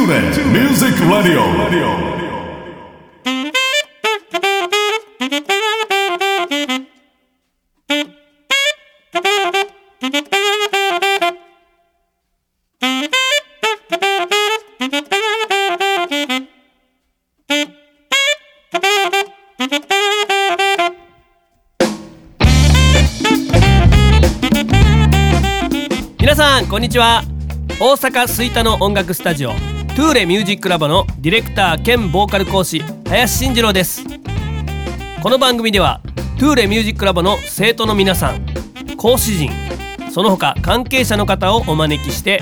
TuneIn Music Radio. 皆さんこんにちは大阪吹田の音楽スタジオトゥーレミュージックラボのディレクター兼ボーカル講師林慎次郎です。この番組ではトゥーレミュージックラボの生徒の皆さん講師陣その他関係者の方をお招きして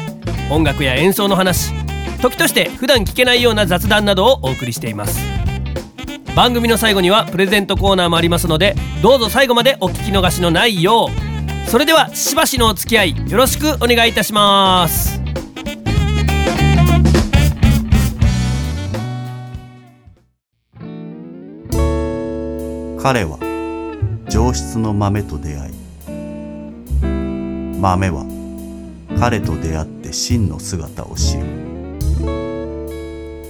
音楽や演奏の話時として普段聞けないような雑談などをお送りしています。番組の最後にはプレゼントコーナーもありますのでどうぞ最後までお聞き逃しのないよう。それではしばしのお付き合いよろしくお願いいたします。彼は上質の豆と出会い豆は彼と出会って真の姿を知る。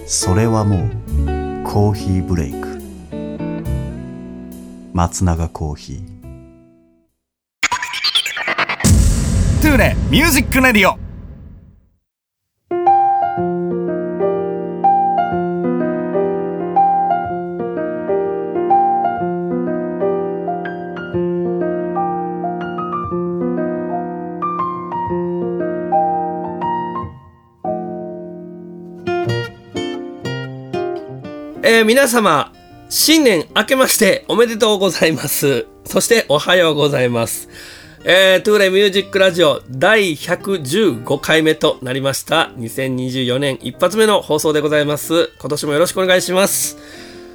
それはもうコーヒーブレイク。松永コーヒー。トゥーレミュージックレディオ。えー皆様新年明けましておめでとうございます。そしておはようございます。えー、トゥーレミュージックラジオ第115回目となりました。2024年一発目の放送でございます。今年もよろしくお願いします。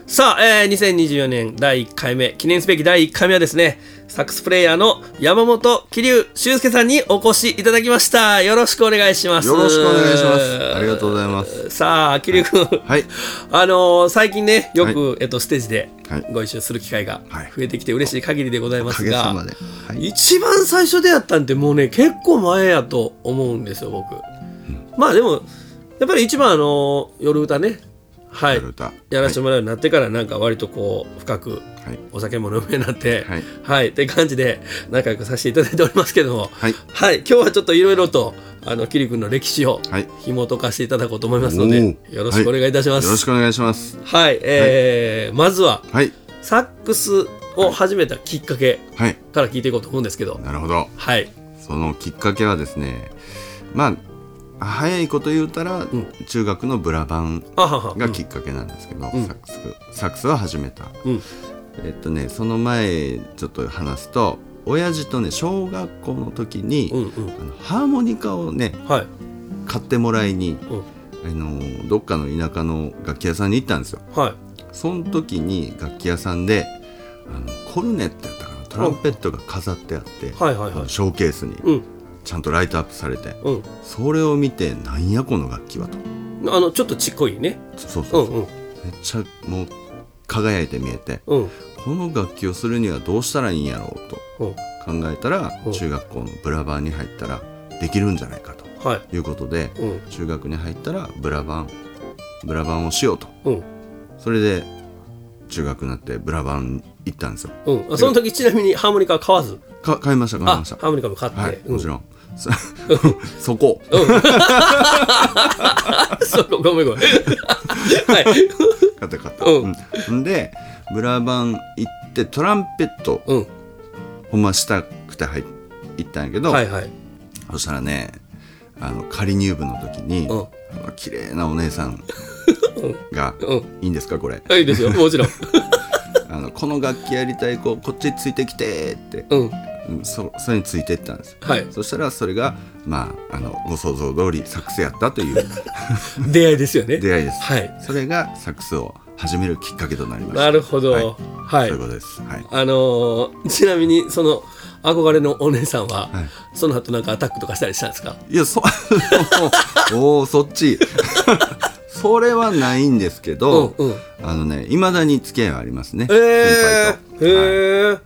さあ、えー、2024年第1回目記念すべき第1回目はですねサックスプレイヤーの山本桐生修介さんにお越しいただきました。よろしくお願いします。よろしくお願いします。ありがとうございます。さあ桐生君。はい。あのー最近ねよく、はえっと、ステージではい。ご一緒する機会がはい。増えてきて嬉しい限りでございますが、はい。一番最初出会ったんってもうね結構前やと思うんですよ僕、まあでもやっぱり一番あのー夜歌ね。はい。夜歌。やらせてもらうようになってからなんか割とこう深くはい。お酒も飲むようになってはい。はい、って感じで仲良くさせていただいておりますけどもはい。はい、今日はちょっといろいろとあのキリ君の歴史をはい。紐解かせていただこうと思いますので、よろしくお願いいたします。よろしくお願いします。はい、えーまずははい。サックスを始めたきっかけはい。から聞いていこうと思うんですけど、なるほど。はい、そのきっかけはですねまあ早いこと言うたら、ん。中学のブラバンがきっかけなんですけど、うん。サックスサックスを始めた、うんえっとねその前ちょっと話すと親父とね小学校の時に、うん、うん、あのハーモニカをねはい、買ってもらいに、うん。あのどっかの田舎の楽器屋さんに行ったんですよ。はい、その時に楽器屋さんであのコルネットやったかなトランペットが飾ってあって、はい、はい、はい、ショーケースにうん、ちゃんとライトアップされて、うん、それを見てなんやこの楽器はと。あのちょっとちっこいね、そうそうう。そう、ん、うん、めっちゃもう輝いて見えてうん、この楽器をするにはどうしたらいいんやろうとうん、考えたらうん。中学校のブラバンに入ったらできるんじゃないかとはい、いうことでうん、中学に入ったらブラバンブラバンをしようと。うん、それで中学になってブラバン行ったんですよ。うん、あその時ちなみにハーモニカは買わず、か買いました買いあ、ました。ハーモニカも買って、はいうんもちろんそ そこ そうごめんごめん。はい。買った買ったうんうんでブラバン行ってトランペットうん。ほんましたくて入行ったんやけど、はいはい。そしたらねあの仮入部の時に、うん綺麗なお姉さんが、うんいいんですかこれ？はい、いいですよ。もちろん。あのこの楽器やりたい子こっちについてきてって、うん。うんそそれについていったんです。よはい。そしたらそれがまああのご想像通りサックスやったという。出会いですよね。出会いです、はい。それがサックスを始めるきっかけとなりました。なるほど。はい。はい。そういうことです。はい。あのーちなみに、その、憧れのお姉さんは、はい。その後なんかアタックとかしたりしたんですか？いやそ おおそっち。それはないんですけど、うんうん。あのねいまだに付き合いはありますね、ええ先輩と。へえ、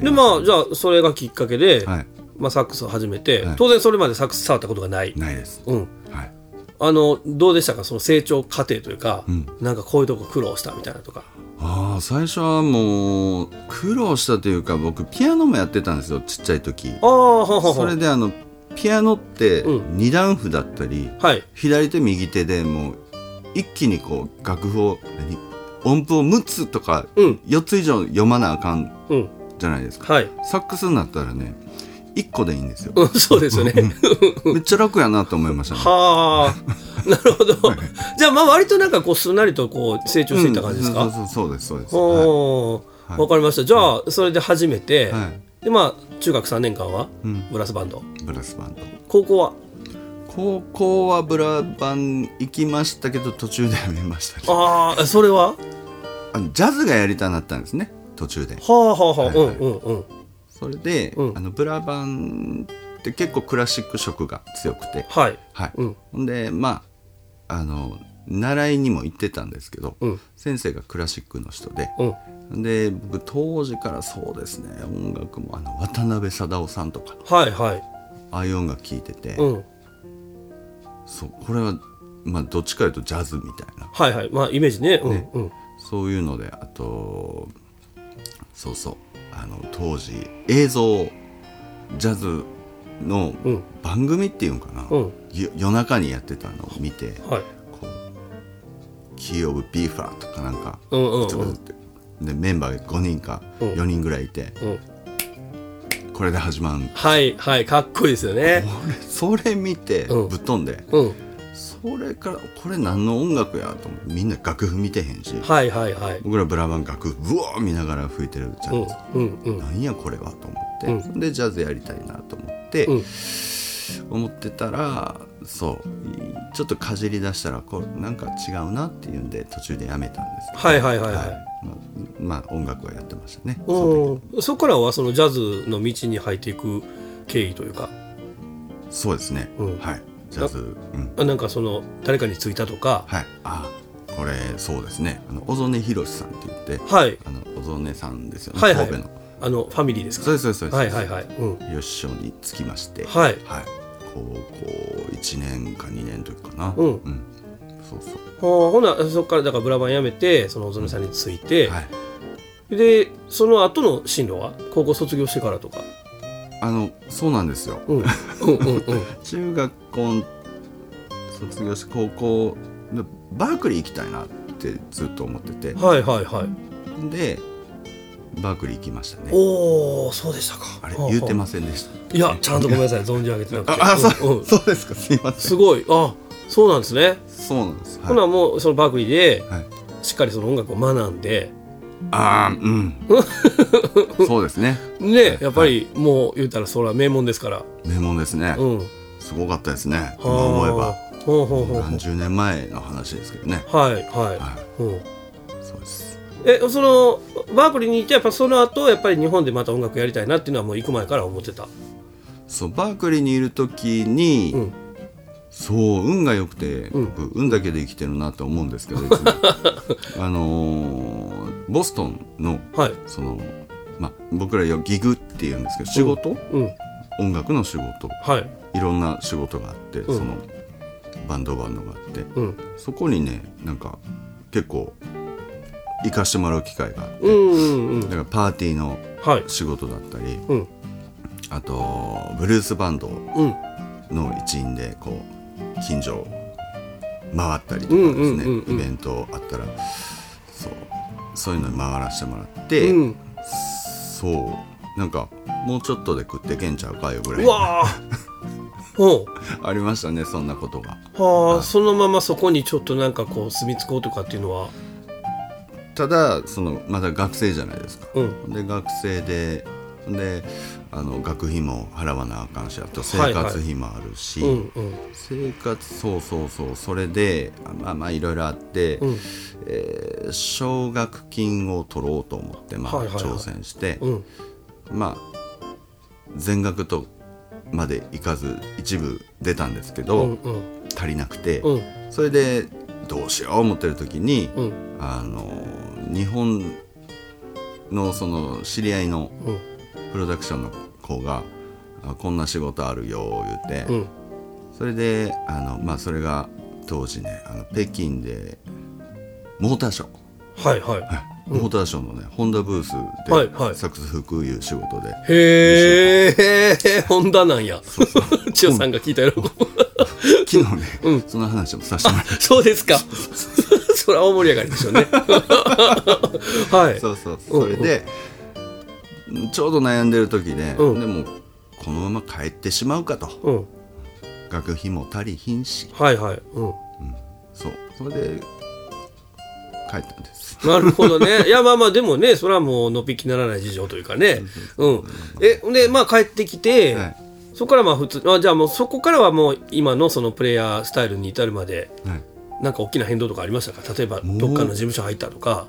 でまあじゃあそれがきっかけで、はい。まあ、サックスを始めて、はい。当然それまでサックス触ったことがない、ないです、うん。はい、あのどうでしたか？その成長過程というか、ん。なんかこういうとこ苦労したみたいなとか。ああ最初はもう苦労したというか僕ピアノもやってたんですよちっちゃい時。ああははは。それであのピアノってうん。二段譜だったり、はい。左手右手でもう一気にこう楽譜を何？音符を6つとかうん。4つ以上読まなあかんうんじゃないですか、はい、サックスになったらね1個でいいんですよ。うん、そうですよね。めっちゃ楽やなと思いましたね。はあ。なるほど。じゃあまあ割となんかこうすんなりとこう成長していった感じですか、うんそうそうですそうです、はおー。はい。わかりました。じゃあそれで始めて、いはい。でまあ中学3年間は？うん。ブラスバンド、ブラスバンド。高校は？高校はブラバン行きましたけど途中でやめましたね。ああそれは？ジャズがやりたくなったんですね途中で。はあはあはあ、はいはい。うんうんうん。それで、うん。あのブラバンって結構クラシック色が強くて。はい。はい、うん。ほんでまああの習いにも行ってたんですけど、うん。先生がクラシックの人で、うん。で僕当時からそうですね。音楽もあの渡辺貞夫さんとか。はいはい。ああいう音楽聴いてて、うん。そうこれはまあどっちかというとジャズみたいな。はいはい。まあイメージね。うんね。うん。そういうのであとそうそう。あの当時映像ジャズのうん。番組っていうんかな、うん。よ夜中にやってたのを見て、はい。こうキー・オブ・ビーフラーとかなんか、うんうんうん。でメンバーが5人かうん。4人ぐらいいて、うん。これで始まるはいはいかっこいいですよね。俺それ見てうん。ぶっ飛んで、うんそれからこれ何の音楽やと思ってみんな楽譜見てへんし、はいはいはい。僕らブラバン楽譜うわー見ながら吹いてるじゃないですか、うんうんうん。なんやこれはと思って、でジャズやりたいなと思って、うん。思ってたらそうちょっとかじり出したらこうなんか違うなっていうんで途中でやめたんですけど。はいはいはいはい。まあ、まあ音楽はやってましたね。そこからはそのジャズの道に入っていく経緯というか。そうですね、うん。はいジャズ。うん。あなんかその誰かについたとか。はい。あこれそうですね。あの小曽根宏さんって言ってはい。あの小曽根さんですよね、はいはい。神戸の。あのファミリーですか？そうですそうですそうです。はいはいはい。うん。吉師匠につきまして。はい。高校1年か2年の時かな。うん。そうそう。ほうほなそこからだからブラバンやめてその小曽根さんについて、はい。でその後の進路は？高校卒業してからとか。あのそうなんですよ、うん。うんうんうん。中学校卒業して高校でバークリー行きたいなってずっと思ってて。はいはいはい。でバークリー行きましたね。おおそうでしたか。あれは言うてはませんでした。いやちゃんとごめんなさい。存じ上げてなくて。ああそう,、うんうん。そうですか。すいません。すごい。あそうなんですね、そうなんです。ほなもうそのバークリーではい、しっかりその音楽を学んで。ああうん。そうですね。ねやっぱりもう言ったらそれは名門ですから。名門ですね、うんすごかったですね。今思えば。ほうほうほうほ何十年前の話ですけどね。うはいはい、はうん。いそうです。えそのバークリーに行ってやっぱその後やっぱり日本でまた音楽やりたいなっていうのはもう行く前から思ってた？そうバークリーにいる時に、うん。そう運が良くて、うん。僕運だけで生きてるなと思うんですけど あのーボストンのはい。その、まあ、僕らよギグっていうんですけど仕事、うん音楽の仕事。はい。いろんな仕事があって、ん。そのバンドバンドがあって、うん。そこにねなんか結構行かしてもらう機会があって、うんうんうんだからパーティーのはい。仕事だったり、うん。あとブルースバンドうん。の一員でこう近所を回ったりとかですね、イベントあったらそうそういうのに回らせてもらって、うん。そうなんかもうちょっとで食ってけんちゃうかよぐらうわあほい ありましたねそんなことが。うはあそのままそこにちょっとなんかこう住み着こうとかっていうのは？ただそのまだ学生じゃないですか、うん。で学生でであの学費も払わなあかんしあと生はいはい。活費もあるし、うんうん。生活そうそうそうそれであまあまあいろいろあって、うん。えー奨学金を取ろうと思って、まあはいはいはい。挑戦して、うんまあ全額とまでいかず一部出たんですけど、うんうん。足りなくて、うん。それでどうしよう思ってる時に、うん。あの日本のその知り合いのうん。プロダクションの子が「あこんな仕事あるよ」言うて、うん。それであの、まあ、それが当時ねあの北京でモーターショー。はい。はいモーターショーのね、ホンダブースはいはい。でサックス吹くいう仕事で、へえホンダなんや。千代さんが聞いたよ。昨日ね、その話もさせてもらいましそうですか。それは大盛り上がりでしょうね。はい。たそうそう。それで、ちょうど悩んでる時で、うん。でもこのまま帰ってしまうかと。うん。学費も足りひんし。はいはい。うん。そう。それで帰ったんですなるほどね。いや、まあまあ、でもね、それはもう、のっぴきならない事情というかね。うん。え、で、まあ、帰ってきて、はい。そこからまあ、普通、あじゃあもう、そこからはもう、今のそのプレイヤースタイルに至るまで、はい。なんか大きな変動とかありましたか？例えば、どっかの事務所入ったとか。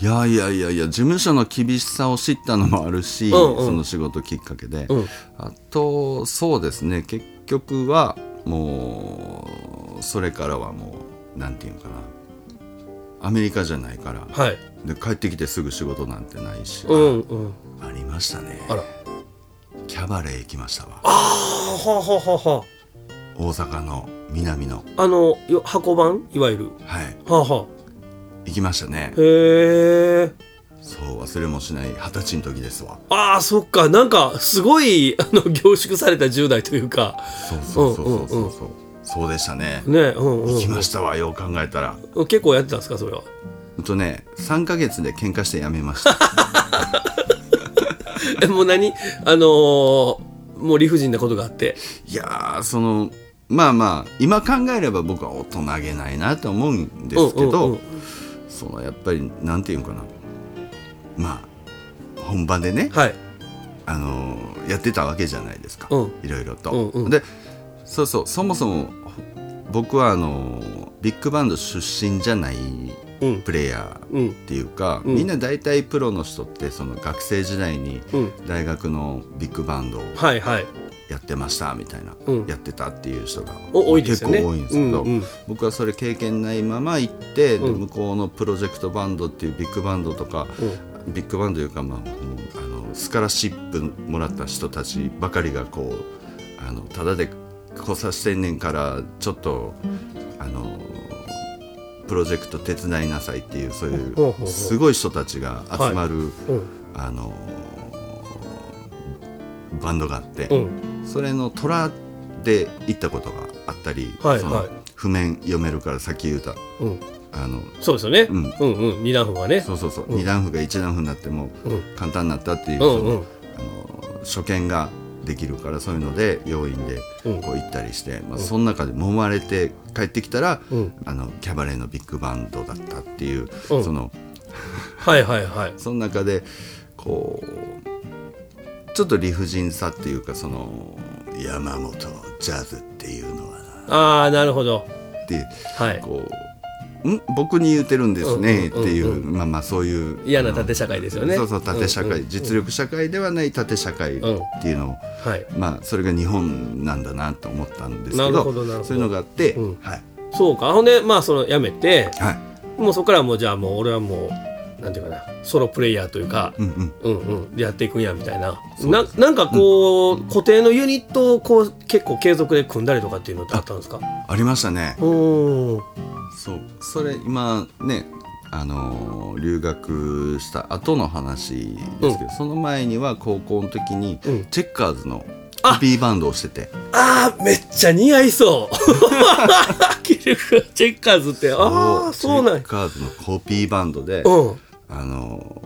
いやいやいやいや事務所の厳しさを知ったのもあるし、うんうん。その仕事きっかけで、うん。あとそうですね。結局はもうそれからはもうなんていうのかなアメリカじゃないから、はい。で帰ってきてすぐ仕事なんてないし、うんうん。ありましたねあら。キャバレー行きましたわあはあはあはあは大阪の南のあ。あの、よ箱版いわゆる。はいはあは行きましたねあ。へえ。そう忘れもしない二十歳の時ですわああ、そっか。なんか、すごい、あの、凝縮された10代というか。そうそうそうそうそうそう、うんうんそうでしたね。ね、うんうん。行きましたわよう考えたら。結構やってたんですか、それは？ほんとね3ヶ月で喧嘩してやめました。えもう何？あのーもう理不尽なことがあって。いやーそのまあまあ今考えれば僕は大人げないなと思うんですけど、うんうんうん。そのやっぱりなんていうのかな。まあ本番でね、はい。あのーやってたわけじゃないですか、うん。いろいろと。うんうん。でそうそうそもそも僕はあのービッグバンド出身じゃないうん。プレイヤうんーっていうか、うん。みんな大体プロの人ってその学生時代にうん。大学のビッグバンドをやってましたみたいな、うん。やってたっていう人がお多いですよね。結構多いんですけど、うんうん。僕はそれ経験ないまま行って、向こうのプロジェクトバンドっていうビッグバンドとか、ビッグバンドというか、まあ、あのスカラシップもらった人たちばかりがこうあのただで来させてんねんからちょっとあのプロジェクト手伝いなさいっていうそういほうすごい人たちが集まる、うん。あのバンドがあって、うん。それの虎で行ったことがあったり、その譜面読めるからさっき言うた。うん。あのそうですよね、うん。うんうん。二段譜はね。そうそうそう、う段譜が一段譜になってもうん。簡単になったっていう、あの初見ができるからそういうので要員でうん。こう行ったりして、まあ、その中で揉まれて帰ってきたら、うん。あのキャバレーのビッグバンドだったっていう、うん。そのはいはいはい。その中でこうちょっと理不尽さっていうかその山本ジャズっていうのはなああなるほど。ってはい。こう「ん僕に言うてるんですね」っていうまあまあそういう嫌な縦社会ですよね。そうそう縦社会、実力社会ではない縦社会っていうのを、はい。まあそれが日本なんだなと思ったんですけなどるほどなるほど。そういうのがあって、うん。はい。そうか。ほんでまあそのやめてはい。もうそこからもうじゃあもう俺はもうなんていうかなソロプレイヤーというか、うんうん。うんうん、でやっていくんやみたいな。ななんかこう、固定のユニットをこう結構継続で組んだりとかっていうのってあったんですか？ありましたね。うー。んそう。それ今ねあのー留学した後の話ですけど、その前には高校の時にうん。チェッカーズのコピーバンドをしてて、あーめっちゃ似合いそう。キルクチェッカーズって。ああそうなんや。チェッカーズのコピーバンドで、うん。あの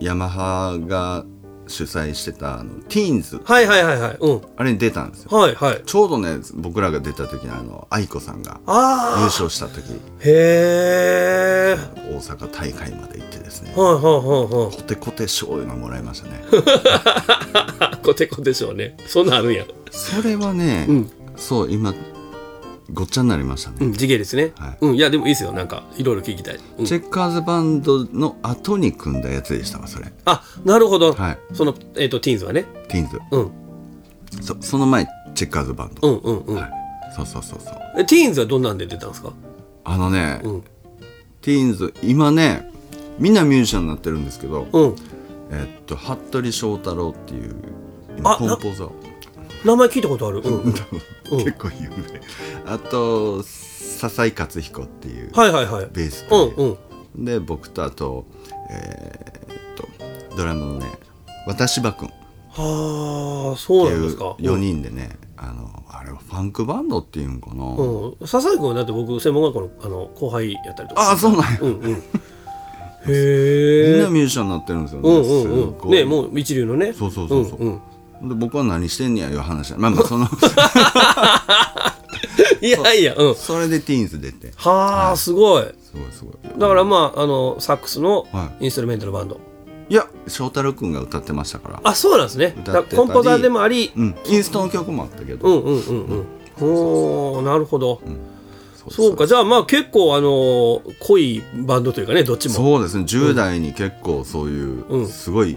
ーヤマハが主催してたあのティーンズはいはいはいはい。うん。あれに出たんですよ。はいはい。ちょうどね僕らが出た時にあの愛子さんが優あ勝した時。あへえ大阪大会まで行ってですね。はいはいはいはい。コテコテ賞いうのもらいましたね。コテコテでしょうね。そんなんあるんや。それはね、うん。そう今ごっちゃになりましたね、うん地毛ですね、はい。うんいやでもいいですよ。なんかいろいろ聞きたい、うん。チェッカーズバンドの後に組んだやつでしたわそれ。あなるほど、はい。そのえっ、とティーンズはね。ティーンズ。うん。そその前チェッカーズバンド、うんうんうん、はい、そうそうそうそう。えティーンズはどんなんで出たんですか？あのね、うん。ティーンズ今ねみんなミュージシャンになってるんですけど、うん。えっと服部翔太郎っていうコンポーザー名前聞いたことある？うん、うん、結構有名。あと笹井克彦っていうはいはいはい。ベースうとんうん。で僕とあとえーっとドラムのね渡柴君。はあそうなんいうですか。4人でねあのあれはファンクバンドっていうんかな、うん、うん、笹井君はだって僕専門学校のあの後輩やったりとかああそうなんや。うんうん。みんへえなミュージシャンになってるんですよね、うんうんすうんねもう一流のね。そうそうそうそう、んんで僕は何してんねやいう話。だまあまあその。いやいやうん。それでティーンズ出て。はあすごい。すごいすごい。だからまああのサックスのはインストゥルメントのバンド、いや翔太郎君が歌ってましたから。あそうなんですね。だ歌ってたり。コンポーザーでもあり。うんインストの曲もあったけど、うんうんうんうん。おーなるほど、そうか。じゃあまあ結構あの濃いバンドというかねどっちも。そうですね。10代に結構そういう、うん。すごい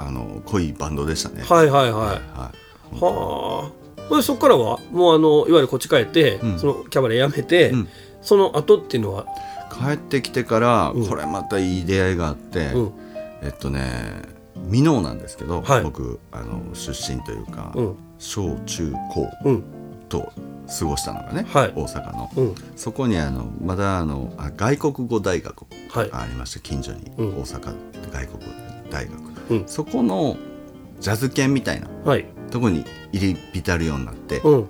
あの濃いバンドでしたね、はいはいはい。はいはあ。でそこからはもうあのいわゆるこっち帰って、うん。そのキャバレー辞めて、うん。その後っていうのは、帰ってきてから、うん。これまたいい出会いがあって、うん。えっとね箕面なんですけど、はい。僕あの出身というか、うん。小中高うん。と過ごしたのがね、はい。大阪の、うん。そこにあのまだあのあ外国語大学はい。がありまして近所に、うん。大阪外国語大学、うん。そこのジャズ研みたいなはい。とこに入り浸るようになって、うん。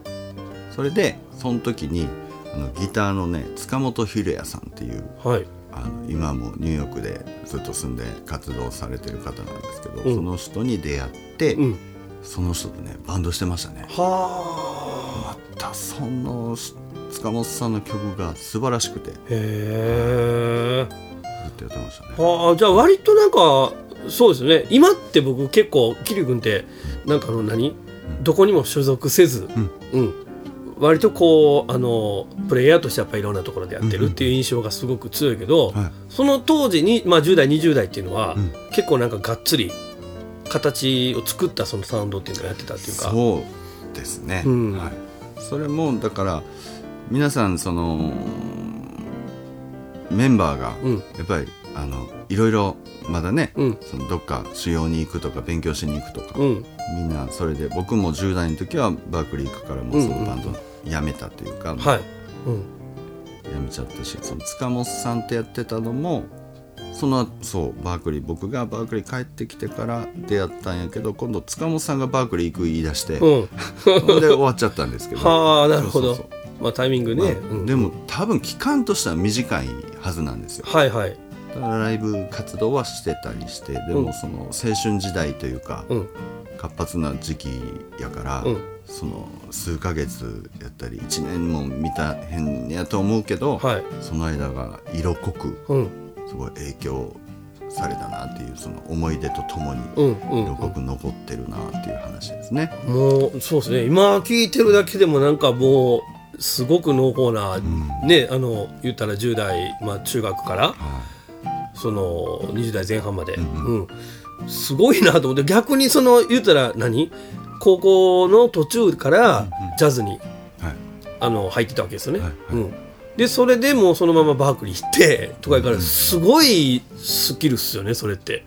それでその時にあのギターのね塚本秀也さんっていうはい。あの今もニューヨークでずっと住んで活動されてる方なんですけど、うん。その人に出会って、うん。その人とねバンドしてましたね。はまたその塚本さんの曲が素晴らしくてへえ。っとやってましたね。はあじゃあ割となんかそうですね。今って僕結構桐生君ってなんかあの何、どこにも所属せず、うん。割とこうあのプレイヤーとしてやっぱりいろんなところでやってるっていう印象がすごく強いけど、はい。その当時に、まあ、10代20代っていうのは、うん。結構なんかがっつり形を作ったそのサウンドっていうのをやってたっていうか。そうですね、うん。はい、それもだから皆さんそのメンバーがうん。やっぱりあのいろいろまだね、うん。そのどっか修行に行くとか勉強しに行くとか、うん。みんなそれで僕も10代の時はバークリー行くからもうそのバンド辞めたというか、はい、うん、辞めちゃったしその塚本さんってやってたのもそのそうバークリー僕がバークリー帰ってきてから出会ったんやけど今度塚本さんがバークリー行く言い出して、うん、で 終わっちゃったんですけど。はあなるほど。まあタイミングね、まあうん。でも多分期間としては短いはずなんですよ。はいはいだからライブ活動はしてたりしてでうん。もその青春時代というか、うん。活発な時期やから、うん。その数ヶ月やったり1年も見たへんやと思うけど、はい。その間が色濃くうん。すごい影響されたなっていうその思い出とともにうんうん。色濃く残ってるなっていう話ですね。もうそうですね。今聞いてるだけでもなんかもうすごく濃厚な、ねあの言ったら10代、まあ、中学からはその20代前半まで、うんうん。すごいなと思って逆にその言ったら何？高校の途中からジャズに、いはい。あの入ってたわけですよね。はいはい。うん。でそれでもうそのままバークリー行ってとかやからすごいスキルっすよねそれって。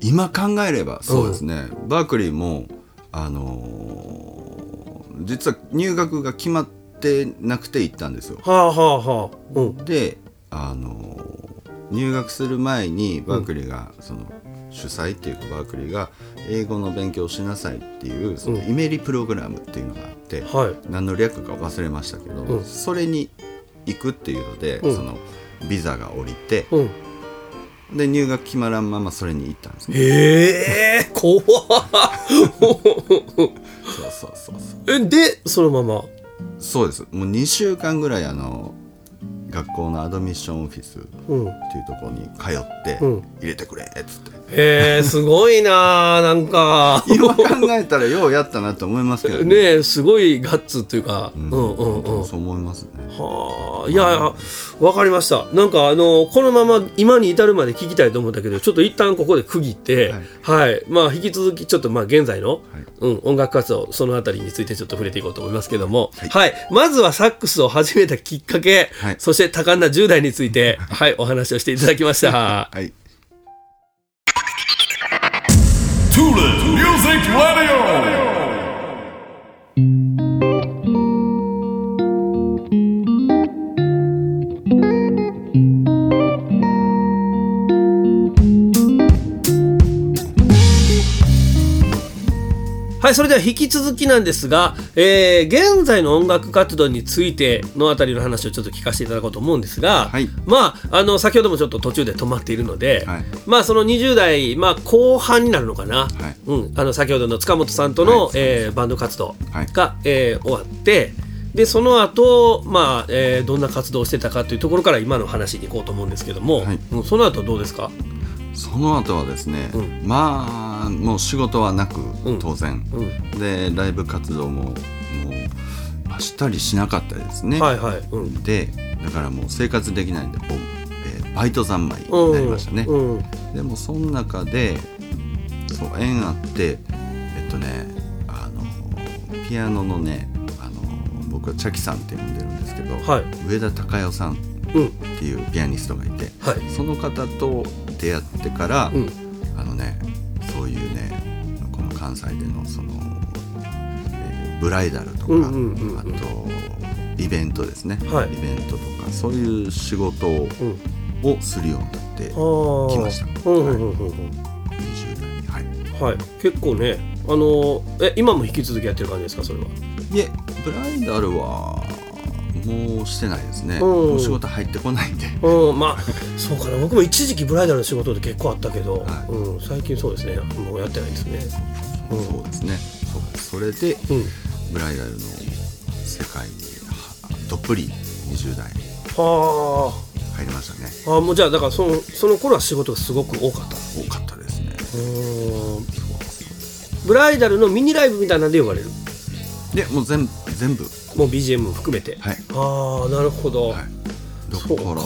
今考えればそうですね、バークリーもあのー実は入学が決まってなくて行ったんですよ。はあはあはあ。うん。であのー入学する前にバークリーがその主催っていうかバークリーが英語の勉強しなさいっていうそのうん。イメリプログラムっていうのがあって、はい。何の略か忘れましたけど、うん。それに行くっていうので、うん。そのビザが降りて、うん、で入学決まらんままそれに行ったんですね。ええ怖っ。そうそうそうそう。えでそのまま？そうです。もう2週間ぐらいあの学校のアドミッションオフィスっていううんところに通って、うん。入れてくれっつってへえすごいなあなんか。今考えたらようやったなと思いますけどね。えすごいガッツというか、うん、うんうんうん。そう思いますね。はあいやわかりました。なんかあのこのまま今に至るまで聞きたいと思ったけどちょっと一旦ここで区切ってはい、まあ引き続きちょっとまあ現在の、うん、音楽活動そのあたりについてちょっと触れていこうと思いますけども。はい、まずはサックスを始めたきっかけ、はい。そして多感な10代についてはいお話をしていただきました。はい、Tula Music Radio. はいそれでは引き続きなんですが、えー現在の音楽活動についてのあたりの話をちょっと聞かせていただこうと思うんですが、はい。まああの先ほどもちょっと途中で止まっているので、はい。まあその20代、まあ、後半になるのかな、はい。うん、あの先ほどの塚本さんとの、はい。えーバンド活動はい。が、えー終わってでその後、まあえーどんな活動をしてたかというところから今の話に行こうと思うんですけども、はい。うんその後どうですか？その後はですね、うまあもう仕事はなくうん。当然、うん。でライブ活動ももうまあしたりしなかったですね、はいはい、うん。でだからもう生活できないんでこう、えーバイト三昧になりましたね、でもその中でそう縁あってえっとねあのピアノのねあの僕はチャキさんって呼んでるんですけど、はい。上田孝代さんっうんていうピアニストがいて、はい。その方と出会ってから、うん。あのねそういうねこの関西でのその、えーブライダルとか、うんうんうんうん。あとイベントですね、はい。イベントとかそういう仕事を,、うん。をするようになってあー。来ました。うんうんうんうん。20代にはいはい、結構ね、あのえ今も引き続きやってる感じですか、それは？いえブライダルはもうしてないですね、うん。もう仕事入ってこないんで。うん、まあ、そうかな、僕も一時期ブライダルの仕事で結構あったけど、はい。うん、最近そうですね、もうやってないですね。うん。そうですね。それでうん、ブライダルの世界にはどっぷり20代は入りましたね。あ、あもうじゃあ、だから、その、その頃は仕事がすごく多かった。多かったですね。うん、ブライダルのミニライブみたいなんで呼ばれる？でもう全全部もう BGM も含めて。はい。ああ、なるほど。はい。だか。から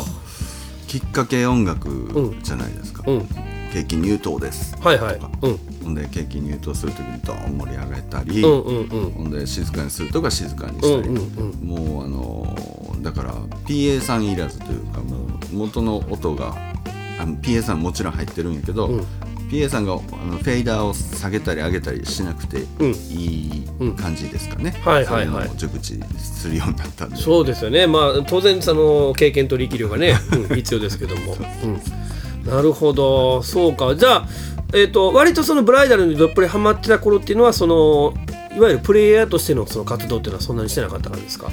きっかけ音楽じゃないですか、うん、ケーキ入刀です。はいはい。うん、ほんでケーキ入刀する時にドーン盛り上げたり、うん、うん、うん。ほんで静かにするとか静かにしたり、うんうんもうあのーだから PA さんいらずというかもう元の音があの PA さんもちろん入ってるんやけど、うん PA さんがあのフェイダーを下げたり上げたりしなくてうん。いい感じですかね、はいはいはい。そううのを熟知するようになったんで。そうですよね、まあ、当然その経験と力量がね、うん必要ですけども、うん、なるほど。そうか。じゃあ、えー、と割とそのブライダルにどっぷりハマってた頃っていうのはそのいわゆるプレイヤーとしてのその活動っていうのはそんなにしてなかったからですか？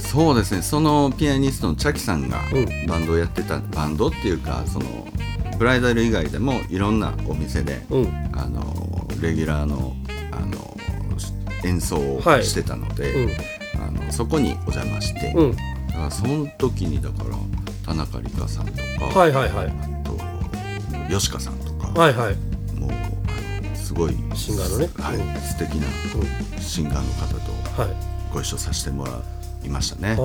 そうですね。そのピアニストのチャキさんがうん。バンドをやってたバンドっていうかそのブライダル以外でもいろんなお店で、うん。あのレギュラーのあの演奏をはいしてたので、うん。あのそこにお邪魔して、うん。だからその時にだから田中里香さんとか、はいはいはい。あと吉川さんとか、はいはい。もうあのすごいシンガーのね。はいうん。素敵なシンガーの方とはい。ご一緒させてもらいましたね。ああ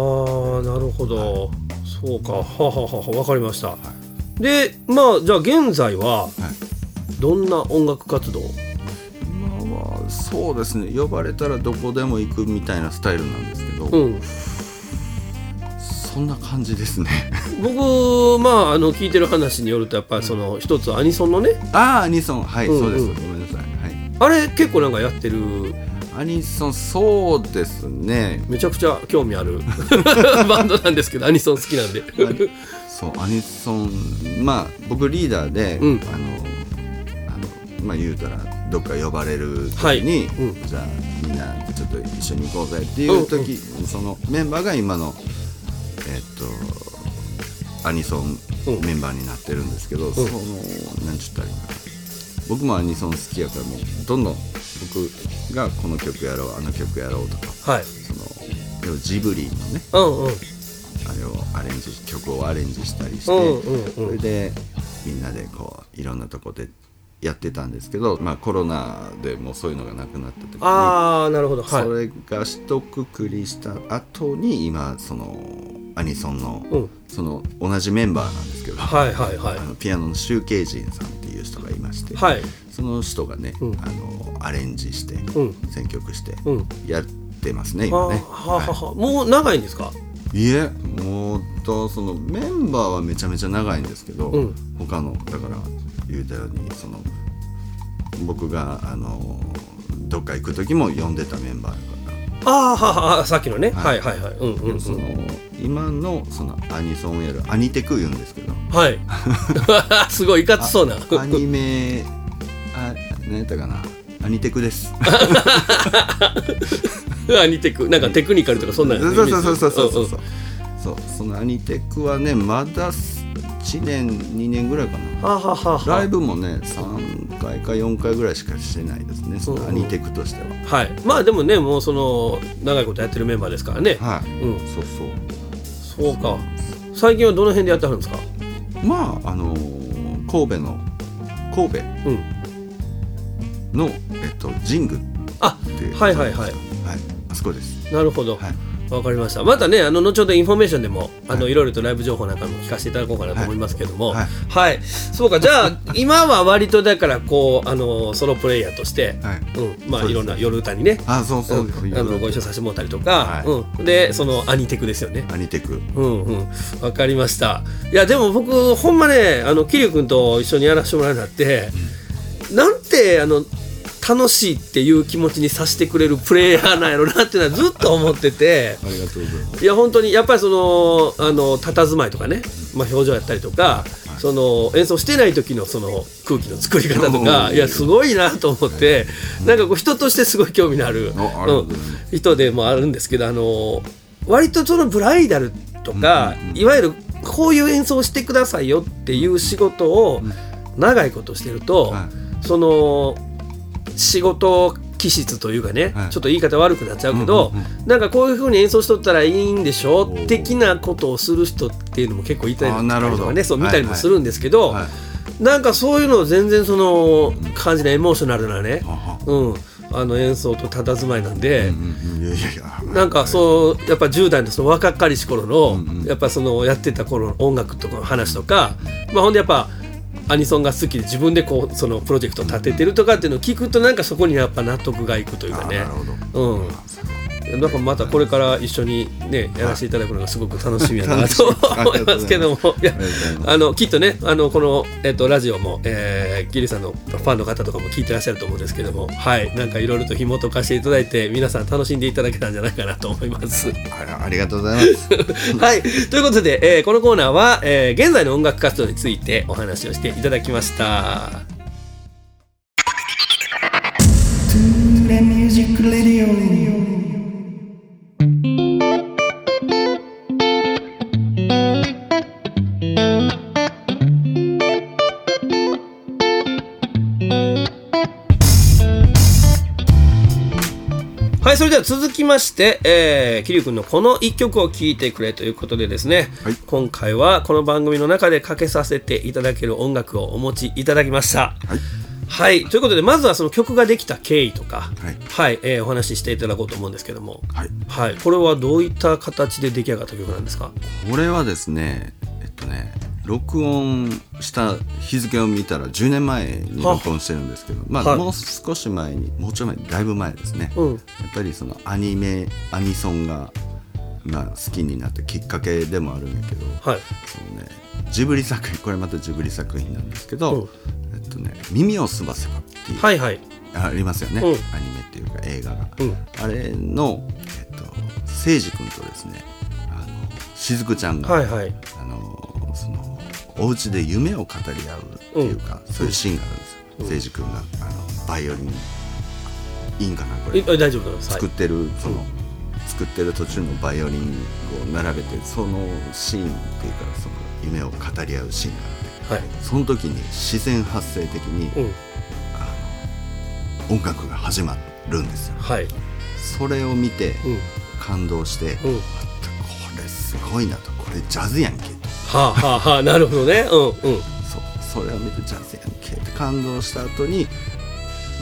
なるほど、そうか。はあはあはあわかりました、でまあじゃあ現在ははい。どんな音楽活動？今はそうですね。呼ばれたらどこでも行くみたいなスタイルなんですけど、うん。そんな感じですね。僕まああの聞いてる話によるとやっぱりその一つアニソンのね。ああアニソン。はい、うんそうです。うんごめんなさい。はい。あれ結構なんかやってる？アニソンそうですね。めちゃくちゃ興味ある。バンドなんですけどアニソン好きなんでそうアニソンまあ僕リーダーで、うん。あのあのまあ言うたらどっか呼ばれる時はい。に、うん。じゃあみんなちょっと一緒に行こうぜっていう時、そのメンバーが今のえっとアニソンうんメンバーになってるんですけど、そのなんちゅったらいいかな僕もアニソン好きやからもうどんどん僕がこの曲やろうあの曲やろうとかはい。その要はジブリのねうんうんあれをアレンジ曲をアレンジしたりして、それでみんなでこういろんなとこでやってたんですけど、まあ、コロナでもうそういうのがなくなった時にああなるほど。はい。それが一括りした後に今そのアニソンの,、うん。その同じメンバーなんですけど、はいはいはい。あのピアノのシュウケイジンさんっていう人がいまして、はい。その人がね、うん。あのアレンジして、うん。選曲してうん。やってますね、はあ今ね。はあはあはあ。もう長いんですか？いえもうとそのメンバーはめちゃめちゃ長いんですけど、うん。他のだから言うたようにその僕があのどっか行く時も呼んでたメンバーだから。ああははさっきのね、はい、はいはいうんうんうん。その今のそのアニソンやるアニテク言うんですけど。はい。すごいいかつそうな。アニメあ何やったかなアニテクです。アニテク。なんかテクニカルとかそんなんそうそうそうそうそうそう。そうそのアニテクはねまだ1年2年ぐらいかな。はあはあはライブもね3回か4回ぐらいしかしてないですねそのアニテクとしては。はい。まあでもねもうその長いことやってるメンバーですからね、はい、うん。そうそう。そうか。最近はどの辺でやってはるんですか？まああのー神戸の神戸。うんの、えっと、神宮あはいはいはい。はい。あそこです。なるほど、はい。わかりました。またねあの後ほどインフォメーションでもあの、い、ろいろとライブ情報なんかも聞かせていただこうかなと思いますけども。ははい。い、そうか。じゃあ今は割とだからこうあのソロプレイヤーとして、はい。うん、まあいろんな夜歌にね。あそうそう、うん、あのご一緒させてもらったりとか、はい。うん、でそのアニテクですよね。アニテク。うんうん。わかりました。いやでも僕ほんまねあの桐生君と一緒にやらせてもらうなって、なんてあの楽しいっていう気持ちにさせてくれるプレイヤーなんやろなっていうのはずっと思ってて。ありがとうございます。いや本当にやっぱりそのあの佇まいとかね、まあ、表情やったりとか、その演奏してない時のその空気の作り方とかうんいやすごいなと思って、なんかこう人としてすごい興味のある、うん人でもあるんですけどあの割とそのブライダルとか、いわゆるこういう演奏をしてくださいよっていう仕事を長いことしてると、はその仕事気質というかね、はい。ちょっと言い方悪くなっちゃうけど、うんうんなんかこういうふうに演奏しとったらいいんでしょ的なことをする人っていうのも結構いたりとかねそう見たりもするんですけど、はい。なんかそういうのを全然その感じないエモーショナルなね、あうん、あの演奏と佇まいなんで。なんかそうやっぱ10代のその若かりし頃の、うんうん。やっぱそのやってた頃の音楽とかの話とか、まあ、ほんでやっぱアニソンが好きで自分でこうそのプロジェクトを立ててるとかっていうのを聞くとなんかそこにやっぱ納得がいくというかね。うんなんかまたこれから一緒にねやらせていただくのがすごく楽しみやなとみ。思いますけども。いやあのきっとねあのこの、えっと、ラジオも、えー、ギリさんのファンの方とかも聞いてらっしゃると思うんですけどもはい。なんかいろいろと紐解かせていただいて皆さん楽しんでいただけたんじゃないかなと思います。あありがとうございます。はい、ということで、えーこのコーナーは、えー現在の音楽活動についてお話をしていただきました。The Music Radio. では続きまして、えー、桐生君のこの一曲を聴いてくれということでですね、はい。今回はこの番組の中でかけさせていただける音楽をお持ちいただきました。はい。はい、ということでまずはその曲ができた経緯とか、はい。えーお話ししていただこうと思うんですけども、はい。はい、これはどういった形で出来上がった曲なんですか？これはですねえっとね録音した日付を見たら10年前に録音してるんですけど、まあ、はい。もう少し前にもうちょい前にだいぶ前ですね、うん。やっぱりそのアニメアニソンが、まあ、好きになったきっかけでもあるんやけど、はい。そのね、ジブリ作品これまたジブリ作品なんですけど、うん。えっとね「耳をすばせば」っていう、はいはい。ありますよね、うん。アニメっていうか映画が、うん。あれの、えっと、誠司君とですねあのしずくちゃんが、はいはい。あのそのお家で夢を語り合うっていうか、そういうシーンがあるんですよ、誠司君が。あのバイオリンいいんかなこれ。いあ大丈夫です、はい。作ってる、その作ってる途中のバイオリンを並べてそのシーンっていうかその夢を語り合うシーンがあって。はい。その時に自然発生的に、うん。音楽が始まるんですよ。はい。それを見てうん。感動して、うん。これすごいなと。これジャズやんけとはあはあはあなるほどね。うんうん。そうそれを見てジャズやんけって感動した後に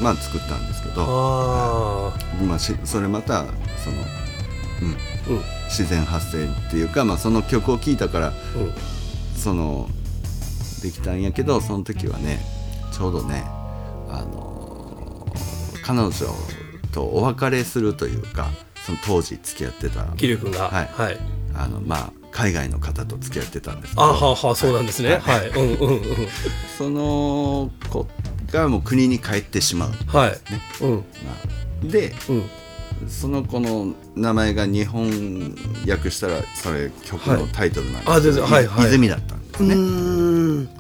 まあ作ったんですけど。あまあ、しそれまたその、うん、あうん。自然発生っていうか、まあ、その曲を聴いたからうん。そのできたんやけどその時はねちょうどねあの彼女とお別れするというかその当時付き合ってた桐生君が。はい。はい。あの、まあ、海外の方と付き合ってたんですけど。あはあはあそうなんですね。はい。うんうんうん。その子がもう国に帰ってしまう、はい。うん。まあ、でうん。その子の名前が日本訳したらそれ曲のタイトルなんです。はい。あ全然はいはい。泉だったんですうね、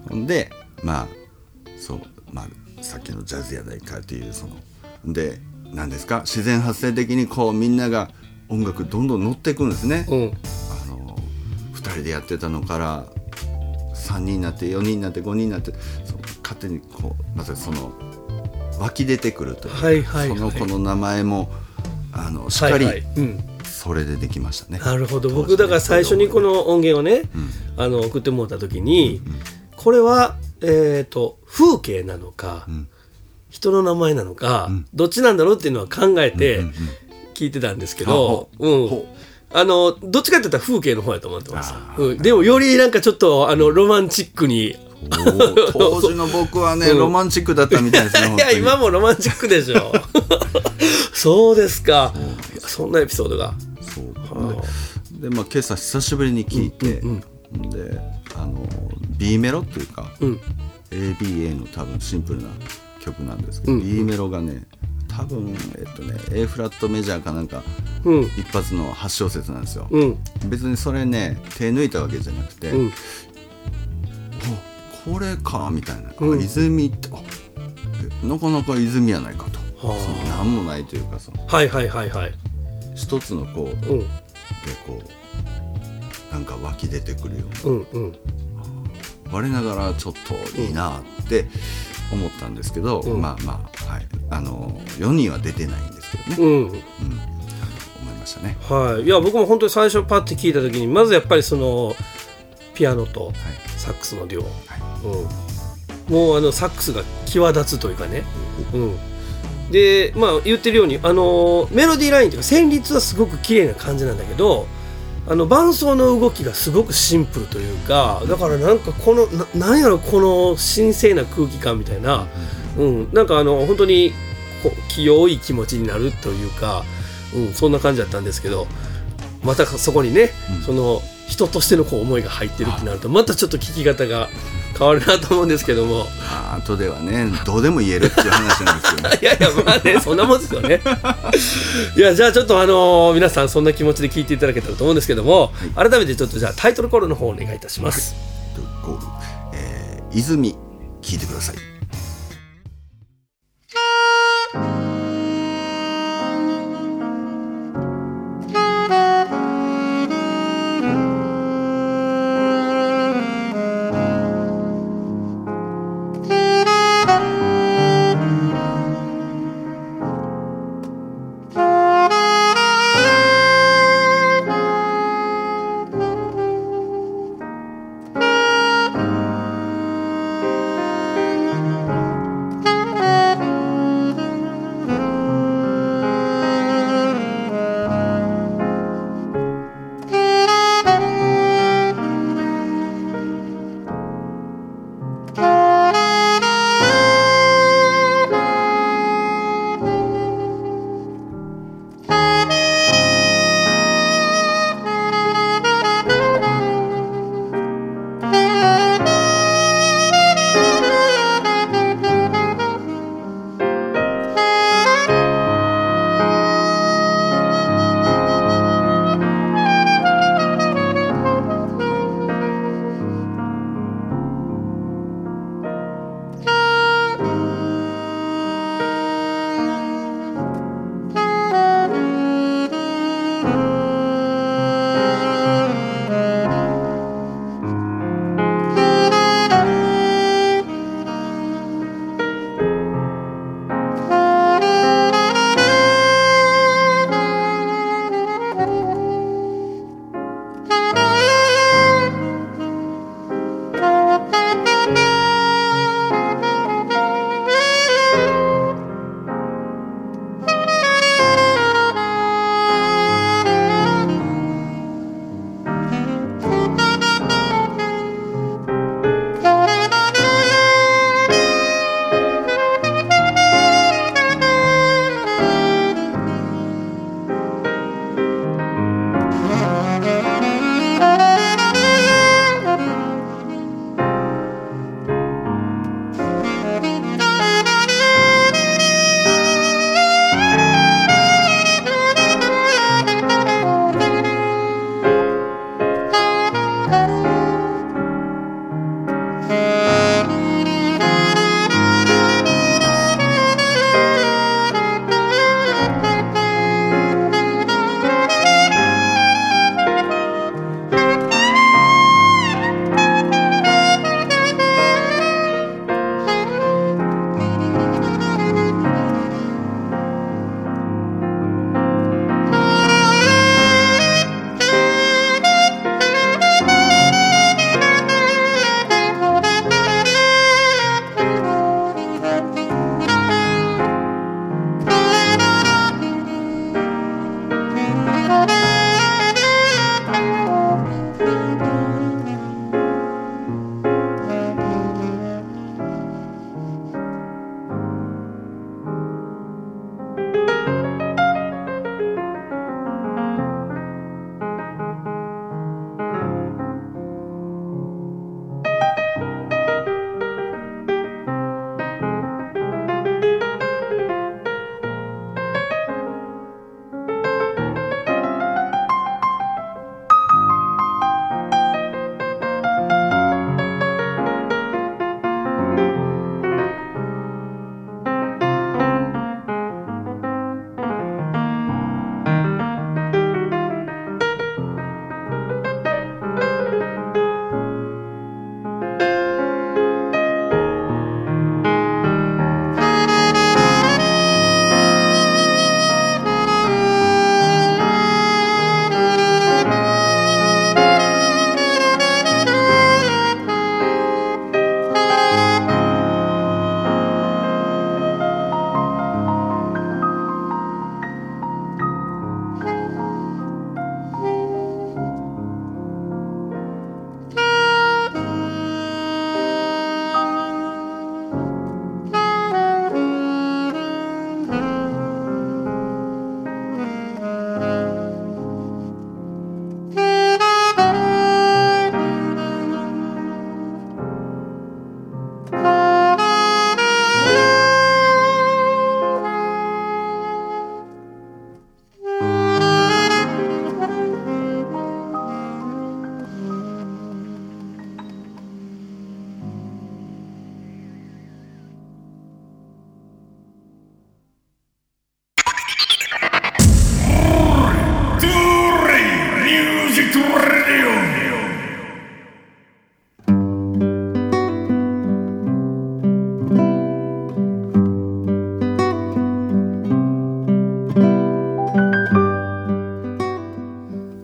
ほん。でまあそうまあさっきのジャズやないかっていうそので何ですか？自然発生的にこうみんなが音楽どんどん乗っていくんですね、うん2人でやってたのから3人になって4人になって5人になって勝手にこうまたその湧き出てくるというか、はいはいはい。その子の名前もあのしっかりはい。はいうん。それでできましたね。なるほど。僕だから最初にこの音源をね、あの送ってもらった時に、これは、えー、と風景なのか、ん。人の名前なのか、どっちなんだろうっていうのは考えて聞いてたんですけど、うん。ほあのどっちかって言ったら風景の方やと思ってます。あ、うん、でもよりなんかちょっとあのロマンチックに。当時の僕はね、うん。ロマンチックだったみたいですね。いや今もロマンチックでしょ。そうですか。そんなエピソードが。そうでで、まあ、今朝久しぶりに聞いて、であの B メロっていうか、うん。ABA の多分シンプルな曲なんですけど、B メロがね多分えっとね A フラットメジャーかなんかうん。一発の8小節なんですよ、うん。別にそれね手抜いたわけじゃなくて、うん。おこれかみたいな、うん。あ泉ってあえなかなか泉やないかと、はあ。その何もないというかそのはいはいはいはい。一つのこう、うん。でこうなんか湧き出てくるような。うんうん。我ながらちょっといいなって思ったんですけど、うん。まあまあはいあの4人は出てないんですけどね、うん。思いましたね。はい、いや僕も本当に最初パッて聞いた時にまずやっぱりそのピアノとサックスの量、うん、もうあのサックスが際立つというかね、うん、でまあ言ってるようにあのメロディーラインというか旋律はすごく綺麗な感じなんだけどあの伴奏の動きがすごくシンプルというかだからなんかこのななんやろこの神聖な空気感みたいな、うん、なんかあの本当に清い気持ちになるというか、うん、そんな感じだったんですけどまたそこにね、その人としてのこう思いが入ってるってなるとまたちょっと聞き方が変わるなと思うんですけども。まあ後ではねどうでも言えるっていう話なんですけどね。いやいやまあねそんなもんですよね。いやじゃあちょっとあのー皆さんそんな気持ちで聞いていただけたらと思うんですけども、改めてちょっとじゃあタイトルコールの方お願いいたします。ゴール、えー、泉聞いてください「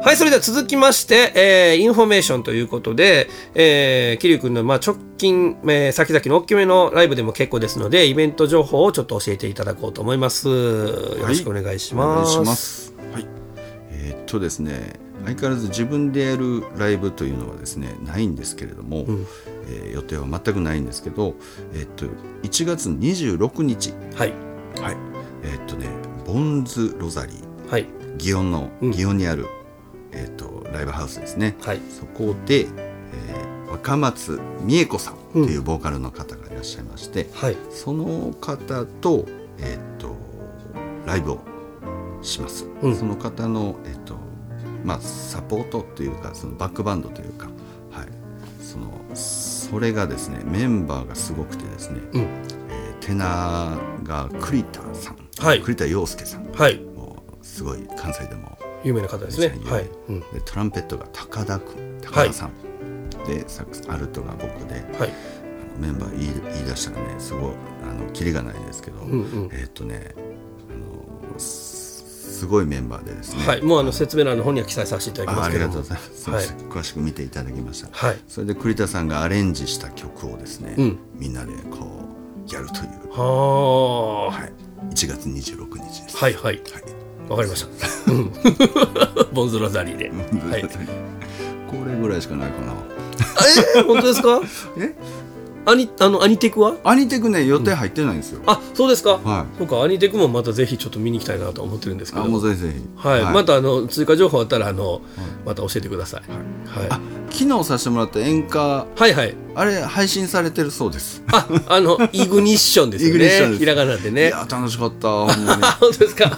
はい、それでは続きまして、えーインフォメーションということで、えー、桐生くんの、まあ、直近、えー、先々の大きめのライブでも結構ですので、イベント情報をちょっと教えていただこうと思います。よろしくお願いします。お願いします。はい。えーっとですね、相変わらず自分でやるライブというのはですねないんですけれども、えー予定は全くないんですけど、えーっと1月26日、はい。はい。えーっとね、ボンズロザリーはい。祇園のうん祇園にある、えーっとライブハウスですね。はい。そこで、えー若松美恵子さんというボーカルの方がいらっしゃいまして、はい。その方と,、えーっとライブをします、うんその方の、えーっとまあ、サポートというかそのバックバンドというか、はい、そのそれがですねメンバーがすごくてですね、うん。えーテナーが栗田さん、はい栗田洋介さんはい。もうすごい関西でも有名な方ですね。はい。うん。でトランペットが高田君高田さん、でサックスアルトが僕で、はい。あのメンバー言い言い出したらねすごいあのキリがないですけど、んうんえーっ、とねあのすすごいメンバーでですね、はい。もうあの説明欄の方には記載させていただきああますけども。りがとうございます、すい詳しく見ていただきました、はい。それで栗田さんがアレンジした曲をですね、うんみんなでこうやるという、はあ。はい、1月26日ですはいはい。わかりました。うん。ボンズロザリーで。はい。これぐらいしかないかな。え？ー、本当ですか？え？アニあのアニテクは？アニテクね予定入ってないんですよ、あそうですか、はい。そうかアニテクもまたぜひちょっと見に行きたいなと思ってるんですけあどもうぜひぜひ。はい、またあの追加情報あったらあの、また教えてください、はい。あ昨日させてもらった演歌はいはい。あれ配信されてるそうです。ああのイグニッションですよね。ひらがなでいねや楽しかった ほんまに。あ本当ですか？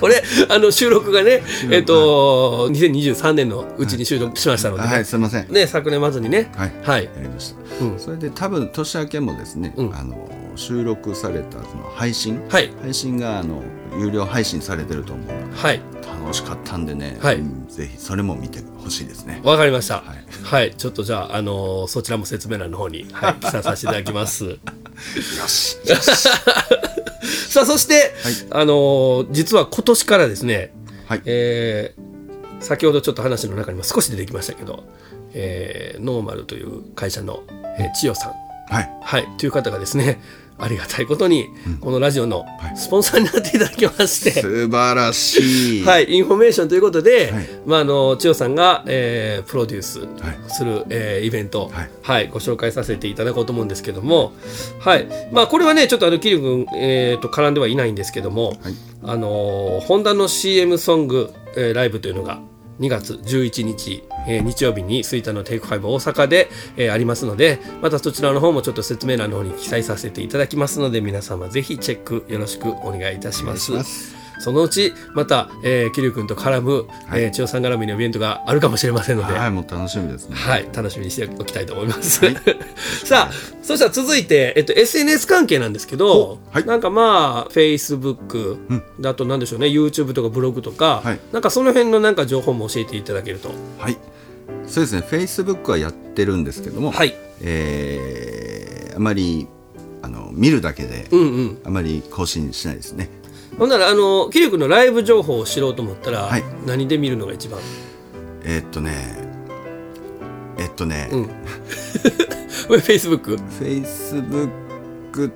これあの収録がねえっと2023年のうちに収録しましたので、ね。はいすいません。ね昨年末にね。はいはい。やりました、うん。それで多分年明けもですね、うん。あの収録されたその配信、はい。配信があの有料配信されてると思うので。はい楽しかったんでね、はい。うんぜひそれも見てほしいですね。わかりました。ははい。い、ちょっとじゃあ、あのーそちらも説明欄の方に、はい、記載させていただきます。よし。さあ、そして、あのー実は今年からですね、はい。えー先ほどちょっと話の中にも少し出てきましたけど、えーノーマルという会社の、えー千代さん、はい。はい、という方がですね、ありがたいことに、このラジオのはい。スポンサーになっていただきまして、素晴らしい、はい、インフォメーションということで、はい。まあ、あの千代さんが、えープロデュースはい。する、えーイベント、はい。はいご紹介させていただこうと思うんですけども、はい。まあ、これはねちょっとあの桐生君、えー、と絡んではいないんですけども、はい。あのーホンダの CM ソング、えーライブというのが2月11日、えー日曜日に吹田のテイクファイブ大阪で、えーありますのでまたそちらの方もちょっと説明欄の方に記載させていただきますので皆様ぜひチェックよろしくお願いいたします。そのうちまた、えー、桐生君と絡む、えー千代さん絡みのイベントがあるかもしれませんので、はいもう楽しみですね。はい、楽しみにしておきたいと思います。さあ、そしたら続いて、えっと、SNS 関係なんですけど、はい。なんかまあ、Facebook だとなんでしょうね、YouTube とかブログとか、はい。なんかその辺のなんか情報も教えていただけると。はい。そうですね Facebook はやってるんですけども、はい。えーあまりあの見るだけで、うんうん。あまり更新しないですねほんなら、あの、桐生君のライブ情報を知ろうと思ったら、はい何で見るのが一番？えーっとねえっとね、うん。Facebook? Facebook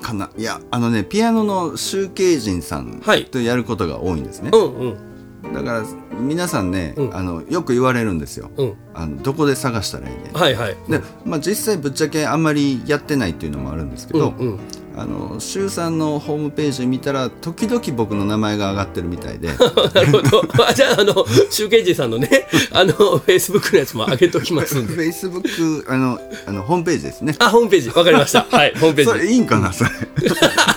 かな？いやあのねピアノの集計人さんはいとやることが多いんですね、うんうん。だから皆さんね、うんあのよく言われるんですよ、うん。あのどこで探したらいいね、はいはい。でまあ、実際ぶっちゃけあんまりやってないっていうのもあるんですけど、うんうん。あの周さんのホームページ見たら時々僕の名前が上がってるみたいで なるほど。あ じゃあ、あの、集計人さんのね、あの、Facebook のやつも上げときますんで。Facebook あのあのホームページですねあ、ホームページ、わかりました。はい、ホームペそージ。れいいんかなそれ